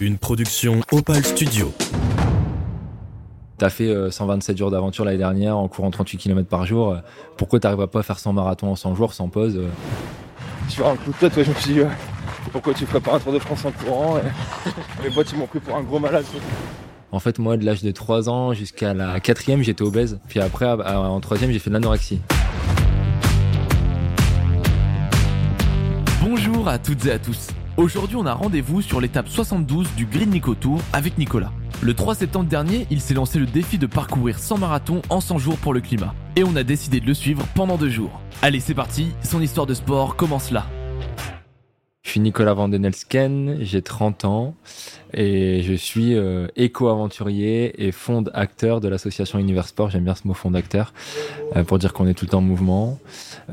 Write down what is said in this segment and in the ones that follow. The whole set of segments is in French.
Une production Opal Studio. T'as fait 127 euh, jours d'aventure l'année dernière en courant 38 km par jour. Pourquoi t'arrives pas à faire 100 marathons en 100 jours sans pause euh Sur un coup de tête, je me suis dit, pourquoi tu ferais pas un Tour de France en courant Les boîtes, ils m'ont pris pour un gros malade. En fait, moi, de l'âge de 3 ans jusqu'à la quatrième, j'étais obèse. Puis après, en troisième, j'ai fait de l'anorexie. Bonjour à toutes et à tous. Aujourd'hui, on a rendez-vous sur l'étape 72 du Green Nico Tour avec Nicolas. Le 3 septembre dernier, il s'est lancé le défi de parcourir 100 marathons en 100 jours pour le climat. Et on a décidé de le suivre pendant deux jours. Allez, c'est parti, son histoire de sport commence là. Je suis Nicolas Vandenelsken, j'ai 30 ans et je suis euh, éco-aventurier et fonde-acteur de l'association Univers Sport. J'aime bien ce mot fondateur euh, pour dire qu'on est tout le temps en mouvement.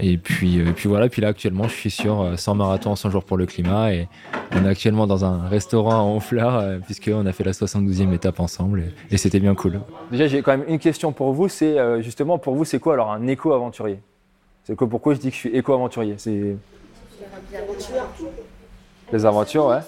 Et puis, euh, puis voilà, puis là actuellement je suis sur 100 marathons en 100 jours pour le climat et on est actuellement dans un restaurant à Honfleur puisqu'on a fait la 72e étape ensemble et, c'était bien cool. Déjà j'ai quand même une question pour vous, c'est justement pour vous c'est quoi alors un éco-aventurier? C'est quoi pourquoi je dis que je suis éco-aventurier? C'est les aventures, ouais.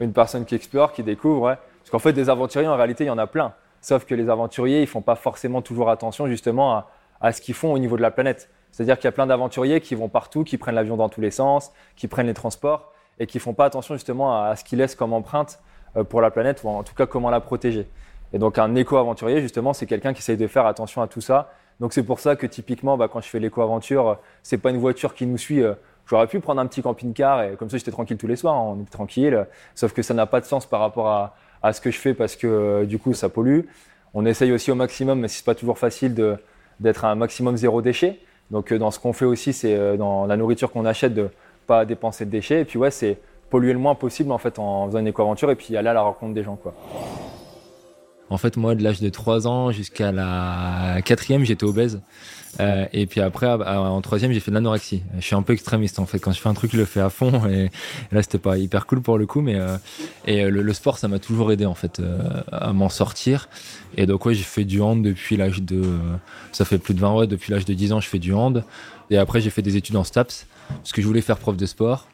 Une personne qui explore, qui découvre, ouais. Parce qu'en fait, des aventuriers, en réalité, il y en a plein. Sauf que les aventuriers, ils font pas forcément toujours attention justement à, ce qu'ils font au niveau de la planète. C'est-à-dire qu'il y a plein d'aventuriers qui vont partout, qui prennent l'avion dans tous les sens, qui prennent les transports et qui font pas attention justement à, ce qu'ils laissent comme empreinte euh, pour la planète ou en tout cas comment la protéger. Et donc un éco-aventurier, justement, c'est quelqu'un qui essaye de faire attention à tout ça. Donc c'est pour ça que typiquement, bah, quand je fais l'éco-aventure, euh, c'est pas une voiture qui nous suit euh, J'aurais pu prendre un petit camping-car et comme ça j'étais tranquille tous les soirs, on était tranquille. Sauf que ça n'a pas de sens par rapport à, à, ce que je fais parce que euh, du coup ça pollue. On essaye aussi au maximum, mais c'est pas toujours facile d'être à un maximum zéro déchet. Donc euh, dans ce qu'on fait aussi, c'est euh, dans la nourriture qu'on achète de pas dépenser de déchets. Et puis ouais, c'est polluer le moins possible en fait en faisant une éco-aventure et puis aller à la rencontre des gens quoi. En fait, moi, de l'âge de 3 ans jusqu'à la quatrième, j'étais obèse. Euh, et puis après, en troisième, j'ai fait de l'anorexie. Je suis un peu extrémiste en fait. Quand je fais un truc, je le fais à fond. Et, là, c'était pas hyper cool pour le coup, mais euh, et le, sport, ça m'a toujours aidé en fait euh, à m'en sortir. Et donc ouais, j'ai fait du hand depuis l'âge de, ça fait plus de 20 ans, depuis l'âge de 10 ans, je fais du hand. Et après, j'ai fait des études en STAPS parce que je voulais faire prof de sport.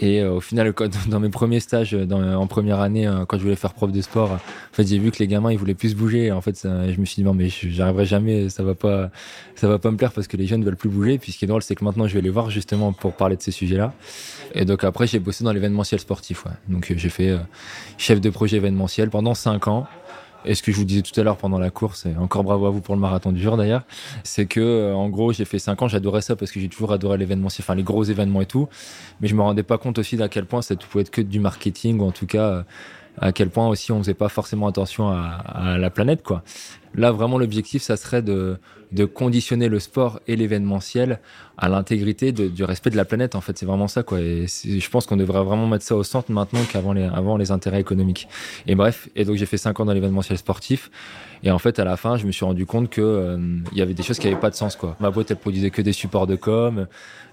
Et euh, au final, dans mes premiers stages en première année, euh, quand je voulais faire prof de sport, en fait, j'ai vu que les gamins, ils voulaient plus bouger. En fait, je me suis dit non, mais j'arriverai jamais, ça va pas, ça va pas me plaire parce que les jeunes veulent plus bouger. Puis ce qui est drôle, c'est que maintenant, je vais les voir justement pour parler de ces sujets-là. Et donc après, j'ai bossé dans l'événementiel sportif. Ouais. Donc j'ai fait euh, chef de projet événementiel pendant cinq ans. Et ce que je vous disais tout à l'heure pendant la course, et encore bravo à vous pour le marathon du jour d'ailleurs, c'est que euh, en gros j'ai fait 5 ans, j'adorais ça parce que j'ai toujours adoré l'événement, enfin les gros événements et tout, mais je me rendais pas compte aussi d'à quel point ça pouvait être que du marketing ou en tout cas euh, à quel point aussi on faisait pas forcément attention à, à la planète quoi. Là, vraiment, l'objectif, ça serait de, de conditionner le sport et l'événementiel à l'intégrité du respect de la planète. En fait, c'est vraiment ça, quoi. Et je pense qu'on devrait vraiment mettre ça au centre maintenant qu'avant les, avant les intérêts économiques. Et bref, et donc j'ai fait cinq ans dans l'événementiel sportif. Et en fait, à la fin, je me suis rendu compte que euh, il y avait des choses qui n'avaient pas de sens, quoi. Ma boîte, elle produisait que des supports de com,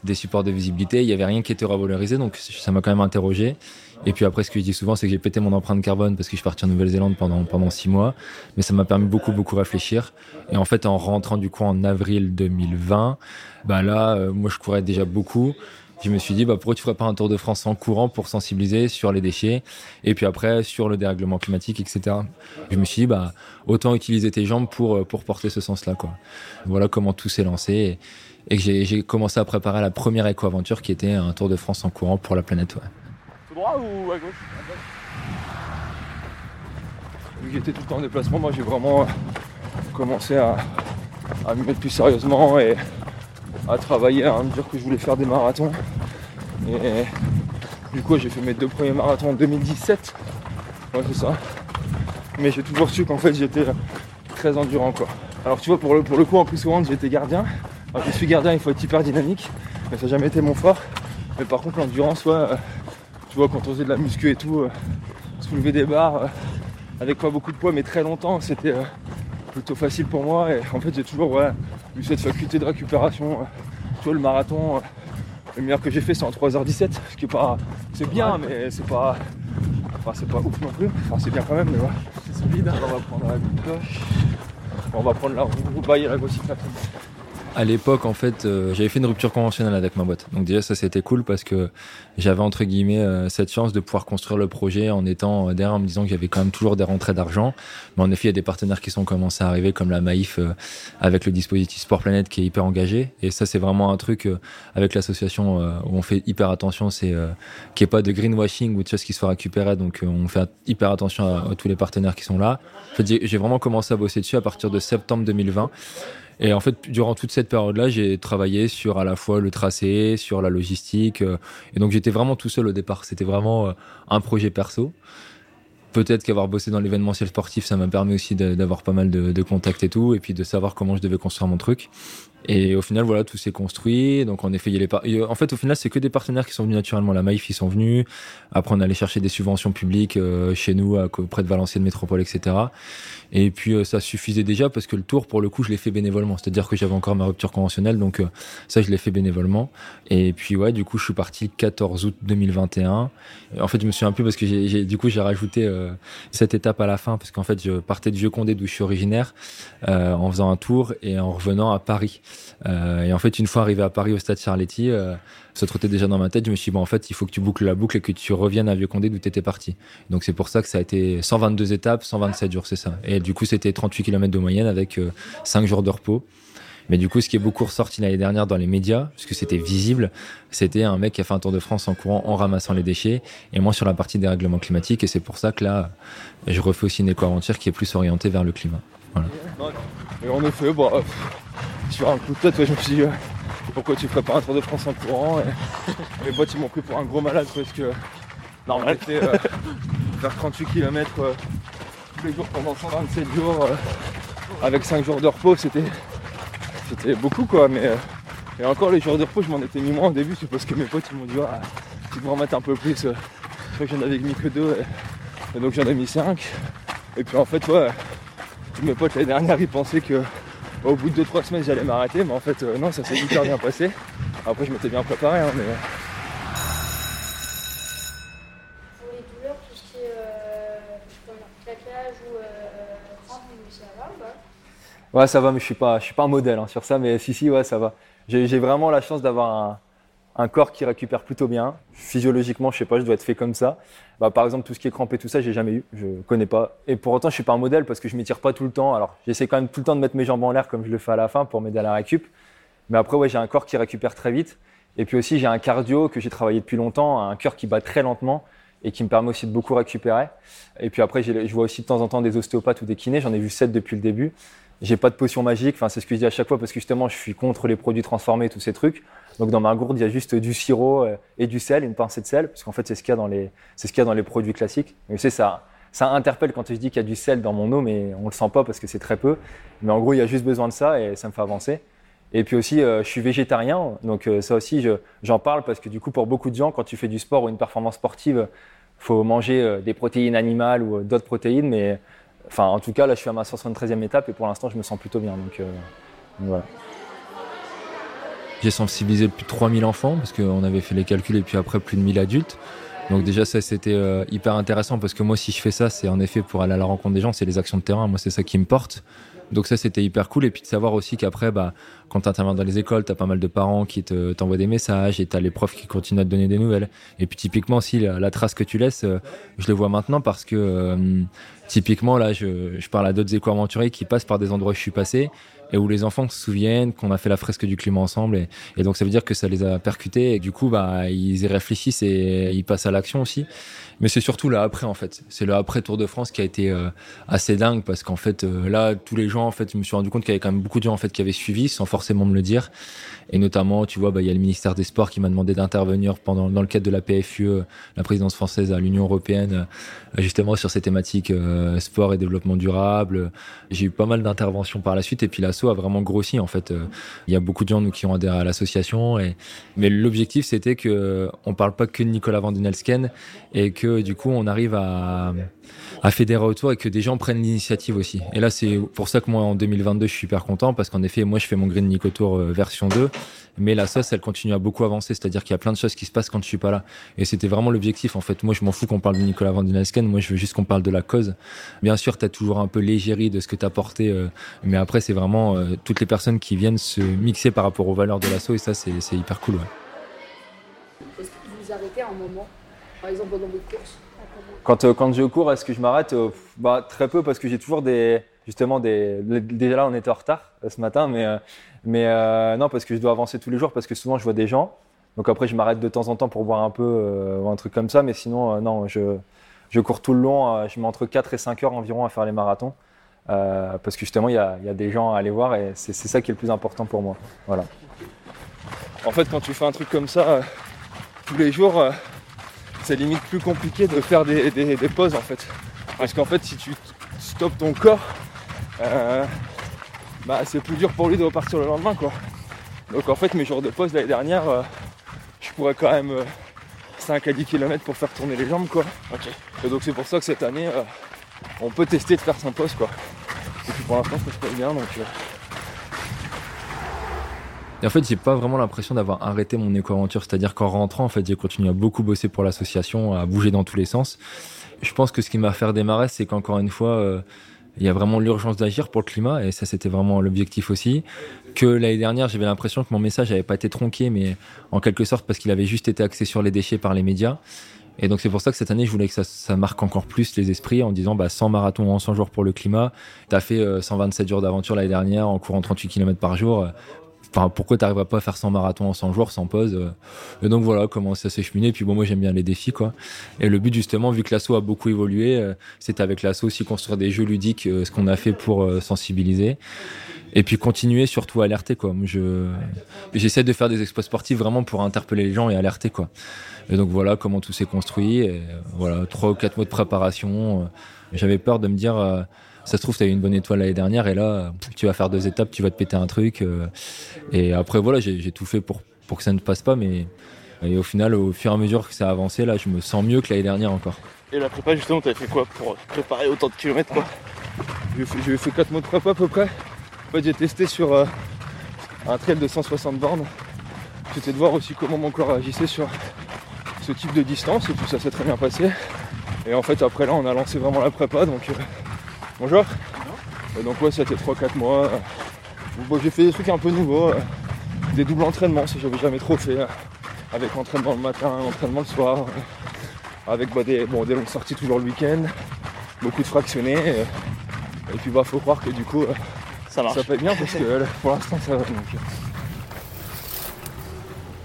des supports de visibilité. Il y avait rien qui était revalorisé, donc ça m'a quand même interrogé. Et puis après, ce que je dis souvent, c'est que j'ai pété mon empreinte carbone parce que je suis parti en Nouvelle-Zélande pendant, pendant six mois. Mais ça m'a permis beaucoup, beaucoup réfléchir. Et en fait, en rentrant du coup en avril 2020, bah là, euh, moi, je courais déjà beaucoup. Je me suis dit, bah, pourquoi tu ferais pas un tour de France en courant pour sensibiliser sur les déchets et puis après sur le dérèglement climatique, etc. Je me suis dit, bah, autant utiliser tes jambes pour, euh, pour porter ce sens-là, quoi. Voilà comment tout s'est lancé et, que j'ai commencé à préparer la première éco-aventure qui était un tour de France en courant pour la planète, ouais ou à gauche? Vu que j'étais tout le temps en déplacement, moi j'ai vraiment euh, commencé à, à me mettre plus sérieusement et à travailler, à me dire que je voulais faire des marathons. Et du coup j'ai fait mes deux premiers marathons en 2017. Ouais c'est ça. Mais j'ai toujours su qu'en fait j'étais très endurant quoi. Alors tu vois pour le, pour le coup en plus souvent j'étais gardien. Alors, je suis gardien, il faut être hyper dynamique, mais ça n'a jamais été mon fort. Mais par contre l'endurance, ouais, tu vois, quand on faisait de la muscu et tout, euh, soulever des barres euh, avec pas beaucoup de poids mais très longtemps, c'était euh, plutôt facile pour moi. Et en fait, j'ai toujours eu cette faculté de récupération. tu vois, le marathon, le meilleur que j'ai fait, c'est en 3h17, ce qui est pas. C'est bien, mais c'est pas. Enfin, c'est pas ouf non plus. Enfin, c'est bien quand même, mais voilà. C'est solide. On va prendre la gauche. On va prendre la roue, bailler la gauche à l'époque, en fait, euh, j'avais fait une rupture conventionnelle avec ma boîte. Donc déjà, ça c'était cool parce que j'avais entre guillemets euh, cette chance de pouvoir construire le projet en étant euh, derrière, en me disant que j'avais quand même toujours des rentrées d'argent. Mais en effet, il y a des partenaires qui sont commencés à arriver, comme la Maïf avec le dispositif Sport Planet qui est hyper engagé. Et ça, c'est vraiment un truc avec l'association où on fait hyper attention, c'est qu'il n'y ait pas de greenwashing ou de choses qui soient récupérées. Donc on fait hyper attention à, à tous les partenaires qui sont là. J'ai vraiment commencé à bosser dessus à partir de septembre 2020. Et en fait, durant toute cette période-là, j'ai travaillé sur à la fois le tracé, sur la logistique. Euh, et donc, j'étais vraiment tout seul au départ. C'était vraiment euh, un projet perso. Peut-être qu'avoir bossé dans l'événementiel sportif, ça m'a permis aussi d'avoir pas mal de, de, contacts et tout, et puis de savoir comment je devais construire mon truc. Et au final, voilà, tout s'est construit. Donc, en effet, il y a les en fait, au final, c'est que des partenaires qui sont venus naturellement. La Maïf, ils sont venus. Après, on allait chercher des subventions publiques euh, chez nous, auprès de Valenciennes Métropole, etc. Et puis, euh, ça suffisait déjà parce que le tour, pour le coup, je l'ai fait bénévolement. C'est-à-dire que j'avais encore ma rupture conventionnelle. Donc, euh, ça, je l'ai fait bénévolement. Et puis, ouais, du coup, je suis parti le 14 août 2021. en fait, je me suis un peu parce que j'ai, du coup, j'ai rajouté cette étape à la fin parce qu'en fait, je partais de Vieux-Condé, d'où je suis originaire, en faisant un tour et en revenant à Paris. Euh, et en fait, une fois arrivé à Paris au stade Charletti, euh, ça trottait déjà dans ma tête. Je me suis dit, bon, en fait, il faut que tu boucles la boucle et que tu reviennes à Vieux-Condé d'où tu étais parti. Donc, c'est pour ça que ça a été 122 étapes, 127 jours, c'est ça. Et du coup, c'était 38 km de moyenne avec 5 euh, jours de repos. Mais du coup, ce qui est beaucoup ressorti l'année dernière dans les médias, puisque c'était visible, c'était un mec qui a fait un tour de France en courant, en ramassant les déchets, et moi sur la partie des règlements climatiques. Et c'est pour ça que là, je refais aussi une éco-aventure qui est plus orientée vers le climat. Voilà. En effet, bah, sur un coup de tête, je me suis dit, pourquoi tu ferais pas un Tour de France en courant et Les boîtes ils m'ont pris pour un gros malade parce que normal euh, faire 38 km euh, tous les jours pendant 127 jours euh, avec 5 jours de repos c'était c'était beaucoup quoi mais et encore les jours de repos je m'en étais mis moins au début c'est parce que mes potes ils m'ont dit ah, tu devrais en mettre un peu plus je crois que j'en avais mis que 2 et, donc j'en ai mis 5 et puis en fait ouais tous mes potes l'année dernière ils pensaient que au bout de 2-3 semaines j'allais m'arrêter, mais en fait euh, non, ça s'est hyper bien passé. Après je m'étais bien préparé, hein, mais. Pour les douleurs, tout ce qui est euh, claquage ou euh, ça va ou pas? Ouais, ça va, mais je suis pas, je suis pas un modèle hein, sur ça, mais si, si, ouais, ça va. J'ai vraiment la chance d'avoir un, un corps qui récupère plutôt bien. Physiologiquement, je sais pas, je dois être fait comme ça. Bah, par exemple, tout ce qui est crampé, tout ça, j'ai jamais eu, je connais pas. Et pour autant, je suis pas un modèle parce que je m'étire pas tout le temps. Alors, j'essaie quand même tout le temps de mettre mes jambes en l'air comme je le fais à la fin pour m'aider à la récup. Mais après, ouais, j'ai un corps qui récupère très vite. Et puis aussi, j'ai un cardio que j'ai travaillé depuis longtemps, un cœur qui bat très lentement et qui me permet aussi de beaucoup récupérer. Et puis après, je vois aussi de temps en temps des ostéopathes ou des kinés. J'en ai vu sept depuis le début. J'ai pas de potion magique. Enfin, c'est ce que je dis à chaque fois parce que justement, je suis contre les produits transformés, tous ces trucs. Donc dans ma gourde, il y a juste du sirop euh, et du sel, une pincée de sel, parce qu'en fait c'est ce qu'il y a dans les, c'est ce qu'il y a dans les produits classiques. Mais tu ça, ça interpelle quand je dis qu'il y a du sel dans mon eau, mais on le sent pas parce que c'est très peu. Mais en gros, il y a juste besoin de ça et ça me fait avancer. Et puis aussi, euh, je suis végétarien, donc euh, ça aussi, j'en parle parce que du coup, pour beaucoup de gens, quand tu fais du sport ou une performance sportive, faut manger des protéines animales ou d'autres protéines. Mais enfin, en tout cas, là, je suis à ma 73e étape et pour l'instant, je me sens plutôt bien. Donc, donc voilà. J'ai sensibilisé plus de 3000 enfants parce qu'on avait fait les calculs et puis après plus de 1000 adultes. Donc déjà ça c'était euh, hyper intéressant parce que moi si je fais ça c'est en effet pour aller à la rencontre des gens, c'est les actions de terrain, moi c'est ça qui me porte. Donc ça c'était hyper cool et puis de savoir aussi qu'après bah quand tu interviens dans les écoles, tu as pas mal de parents qui te t'envoient des messages et tu as les profs qui continuent à te donner des nouvelles. Et puis typiquement aussi la, trace que tu laisses, euh, je le vois maintenant parce que euh, typiquement là je, je parle à d'autres éco-aventuriers qui passent par des endroits où je suis passé et où les enfants se souviennent qu'on a fait la fresque du climat ensemble. Et, donc ça veut dire que ça les a percutés et du coup bah ils y réfléchissent et ils passent à l'action aussi. Mais c'est surtout là après en fait. C'est le après Tour de France qui a été euh, assez dingue parce qu'en fait euh, là tous les gens en fait je me suis rendu compte qu'il y avait quand même beaucoup de gens en fait qui avaient suivi sans forcément me le dire. Et notamment tu vois bah il y a le ministère des Sports qui m'a demandé d'intervenir pendant dans le cadre de la PFUE, la présidence française à l'Union européenne, euh, justement sur ces thématiques sport et développement durable. J'ai eu pas mal d'interventions par la suite et puis l'assaut a vraiment grossi en fait. Il y a beaucoup de gens nous qui ont adhéré à l'association et mais l'objectif c'était que on parle pas que de Nicolas Van Den Elsken et que du coup on arrive à, à fédérer autour et que des gens prennent l'initiative aussi. Et là, c'est pour ça que moi, en 2022, je suis hyper content parce qu'en effet, moi, je fais mon Green Nico Tour euh, version 2, mais la sauce, elle continue à beaucoup avancer. C'est-à-dire qu'il y a plein de choses qui se passent quand je suis pas là. Et c'était vraiment l'objectif. En fait, moi, je m'en fous qu'on parle de Nicolas Van Dunasken. Moi, je veux juste qu'on parle de la cause. Bien sûr, tu as toujours un peu l'égérie de ce que tu as porté, euh, mais après, c'est vraiment euh, toutes les personnes qui viennent se mixer par rapport aux valeurs de l'assaut et ça, c'est hyper cool. Est-ce que vous vous arrêtez un moment, par exemple pendant votre course? Quand, euh, quand je cours, est-ce que je m'arrête Euh, bah, Très peu parce que j'ai toujours des. Justement, des, déjà là, on était en retard euh, ce matin, mais, mais non, parce que je dois avancer tous les jours parce que souvent je vois des gens. Donc après, je m'arrête de temps en temps pour boire un peu ou un truc comme ça, mais sinon, non, je, je cours tout le long. je mets entre 4 et 5 heures environ à faire les marathons parce que justement, il y a, y a des gens à aller voir et c'est ça qui est le plus important pour moi. Voilà. En fait, quand tu fais un truc comme ça tous les jours, c'est limite plus compliqué de faire des, des- des pauses en fait. Parce qu'en fait, si tu stoppes ton corps, euh, bah, c'est plus dur pour lui de repartir le lendemain quoi. Donc en fait, mes jours de pause l'année dernière, euh, je pourrais quand même euh, 5 à 10 km pour faire tourner les jambes quoi. Et donc c'est pour ça que cette année, euh, on peut tester de faire sans pause quoi. Et puis pour l'instant, ça se passe bien donc. Euh, Et en fait, j'ai pas vraiment l'impression d'avoir arrêté mon éco-aventure. C'est-à-dire qu'en rentrant, en fait, j'ai continué à beaucoup bosser pour l'association, à bouger dans tous les sens. Je pense que ce qui m'a fait redémarrer, c'est qu'encore une fois, euh, il y a vraiment l'urgence d'agir pour le climat, et ça, c'était vraiment l'objectif aussi. Que l'année dernière, j'avais l'impression que mon message n'avait pas été tronqué, mais en quelque sorte parce qu'il avait juste été axé sur les déchets par les médias. Et donc c'est pour ça que cette année, je voulais que ça, marque encore plus les esprits en disant bah, 100 marathons en 100 jours pour le climat. T'as fait euh, 127 jours d'aventure l'année dernière en courant 38 km par jour. Enfin, pourquoi t'arriverais pas à faire 100 marathons en 100 jours sans pause euh. Et donc voilà, comment ça s'est cheminé. Puis bon, moi j'aime bien les défis quoi. Et le but justement, vu que l'assaut a beaucoup évolué, euh, c'est avec l'assaut aussi construire des jeux ludiques, euh, ce qu'on a fait pour sensibiliser. Et puis continuer surtout à alerter quoi. Je j'essaie de faire des exploits sportifs vraiment pour interpeller les gens et alerter quoi. Et donc voilà comment tout s'est construit. Et, voilà, trois ou quatre mois de préparation. J'avais peur de me dire. Ça se trouve, tu as eu une bonne étoile l'année dernière et là, tu vas faire deux étapes, tu vas te péter un truc. euh, et après, voilà, j'ai j'ai tout fait pour, pour que ça ne passe pas. Mais et au final, au fur et à mesure que ça a avancé, là, je me sens mieux que l'année dernière encore. Et la prépa, justement, t'avais fait quoi pour préparer autant de kilomètres quoi? J'ai fait, j'ai fait 4 mois de prépa à peu près. En fait, j'ai testé sur euh, un trail de 160 bornes. C'était de voir aussi comment mon corps agissait sur ce type de distance et tout ça s'est très bien passé. Et en fait, après là, on a lancé vraiment la prépa. Donc, euh, bonjour. Et donc, ouais, c'était 3-4 mois. Bon, j'ai fait des trucs un peu nouveaux. euh, des doubles entraînements, ça j'avais jamais trop fait. euh, avec entraînement le matin, entraînement le soir. euh, avec bah, des, bon, des longues sorties toujours le week-end. Beaucoup de fractionnés. euh, et puis bah faut croire que du coup euh, Ça marche. ça paye bien parce que euh, pour l'instant ça va donc. euh.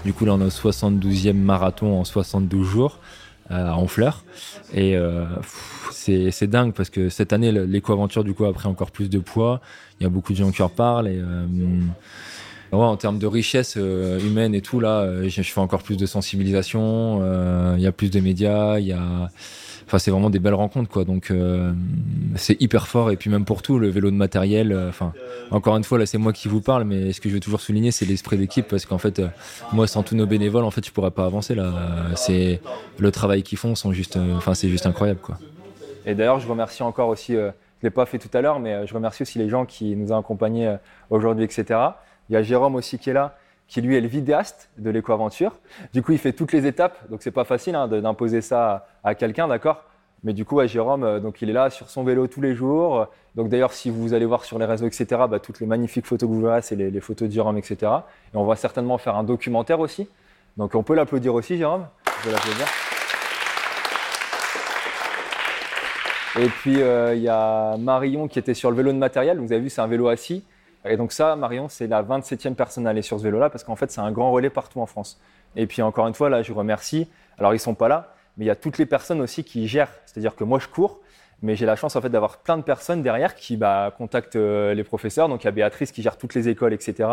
Du coup, là, on est au 72e marathon en 72 jours euh, à Honfleur. Et euh, pff, c'est dingue parce que cette année, l'éco-aventure, du coup, a pris encore plus de poids. Il y a beaucoup de gens qui en parlent. Et, euh, en termes de richesse euh, humaine et tout, là, euh, je, fais encore plus de sensibilisation. Il y a plus de médias. Il y a. Enfin, c'est vraiment des belles rencontres, quoi. Donc, c'est hyper fort. Et puis, même pour tout, le vélo de matériel. Enfin, encore une fois, là, c'est moi qui vous parle, mais ce que je veux toujours souligner, c'est l'esprit d'équipe parce qu'en fait, moi, sans tous nos bénévoles, en fait, je pourrais pas avancer là. C'est le travail qu'ils font, sont juste, enfin, c'est juste incroyable, quoi. Et d'ailleurs, je remercie encore aussi, euh, je ne l'ai pas fait tout à l'heure, mais euh, je remercie aussi les gens qui nous ont accompagnés euh, aujourd'hui, etc. Il y a Jérôme aussi qui est là, qui lui est le vidéaste de l'éco-aventure. Du coup, il fait toutes les étapes, donc c'est pas facile hein, d'imposer ça à, à quelqu'un, d'accord? Mais du coup, ouais, Jérôme, donc il est là sur son vélo tous les jours. Donc d'ailleurs, si vous allez voir sur les réseaux, etc., bah, toutes les magnifiques photos que vous verrez, c'est les, les photos de Jérôme, etc. Et on va certainement faire un documentaire aussi. Donc on peut l'applaudir aussi, Jérôme. Je vais l'applaudir. Et puis euh, il y a Marion qui était sur le vélo de matériel. Vous avez vu, c'est un vélo assis. Et donc ça, Marion, c'est la 27e personne à aller sur ce vélo-là parce qu'en fait, c'est un grand relais partout en France. Et puis encore une fois, là, je remercie. Alors ils sont pas là, mais il y a toutes les personnes aussi qui gèrent. C'est-à-dire que moi, je cours, mais j'ai la chance en fait d'avoir plein de personnes derrière qui bah, contactent euh, les professeurs. Donc il y a Béatrice qui gère toutes les écoles, etc.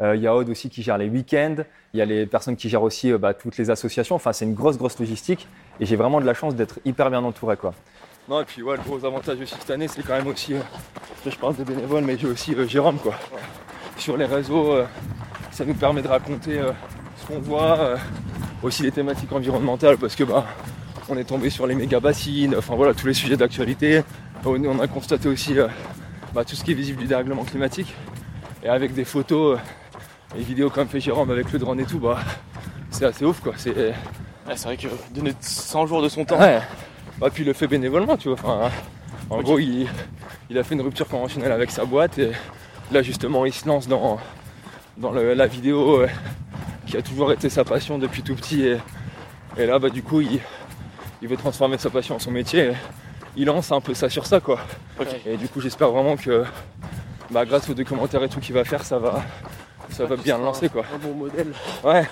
Euh, il y a Aude aussi qui gère les week-ends. Il y a les personnes qui gèrent aussi bah, toutes les associations. Enfin, c'est une grosse, grosse logistique. Et j'ai vraiment de la chance d'être hyper bien entouré, quoi. Non, et puis ouais, le gros avantage aussi cette année, c'est quand même aussi, euh, je parle des bénévoles, mais j'ai aussi euh, Jérôme, quoi. Sur les réseaux, euh, ça nous permet de raconter ce qu'on voit, aussi les thématiques environnementales, parce que bah, on est tombé sur les méga bassines, enfin voilà, tous les sujets d'actualité. On, a constaté aussi bah, tout ce qui est visible du dérèglement climatique. Et avec des photos et vidéos comme fait Jérôme avec le drone et tout, bah, c'est assez ouf quoi. C'est, Ouais, c'est vrai que donner 100 jours de son temps. Ouais. Bah, puis il le fait bénévolement, tu vois. Enfin, en gros, il, il a fait une rupture conventionnelle avec sa boîte et là, justement, il se lance dans, dans le- la vidéo euh, qui a toujours été sa passion depuis tout petit. Et, et là, bah, du coup, il, il veut transformer sa passion en son métier. et il lance un peu ça sur ça, quoi. Et du coup, j'espère vraiment que bah, grâce aux documentaires et tout qu'il va faire, ça va, ça va bien le lancer, quoi. Un bon modèle. Ouais.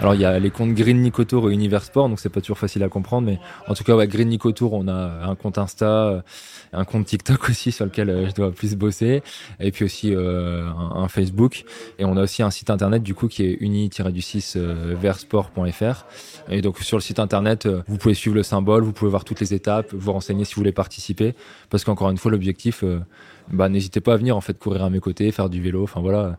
Alors il y a les comptes Green Nicotour et Univers Sport, donc c'est pas toujours facile à comprendre, mais en tout cas ouais, Green Nicotour, on a un compte Insta, euh, un compte TikTok aussi sur lequel euh, je dois plus bosser, et puis aussi euh, un, Facebook, et on a aussi un site internet du coup qui est uni-du-6 euh, versport.fr. Et donc sur le site internet, euh, vous pouvez suivre le symbole, vous pouvez voir toutes les étapes, vous renseigner si vous voulez participer, parce qu'encore une fois l'objectif, euh, bah n'hésitez pas à venir en fait courir à mes côtés, faire du vélo, enfin voilà.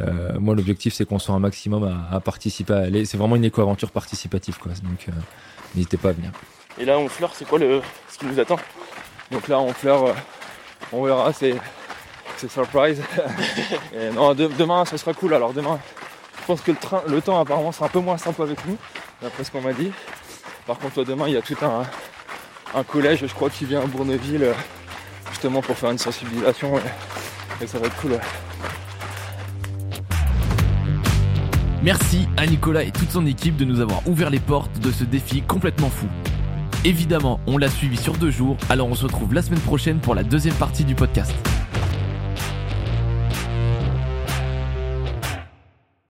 Euh, moi, l'objectif, c'est qu'on soit un maximum à, à participer. À aller. C'est vraiment une éco-aventure participative, quoi. Donc, euh, n'hésitez pas à venir. Et là, on fleure, c'est quoi le... ce qui nous attend? Donc là, on fleure, euh, on verra, c'est, c'est surprise. Et non, de- demain, ça sera cool. Alors demain, je pense que le, train, le temps apparemment sera un peu moins simple avec nous, d'après ce qu'on m'a dit. Par contre, toi, demain, il y a tout un, un collège, je crois, qui vient à Bourneville, euh, justement pour faire une sensibilisation. Et, et ça va être cool. Merci à Nicolas et toute son équipe de nous avoir ouvert les portes de ce défi complètement fou. Évidemment, on l'a suivi sur deux jours, alors on se retrouve la semaine prochaine pour la deuxième partie du podcast.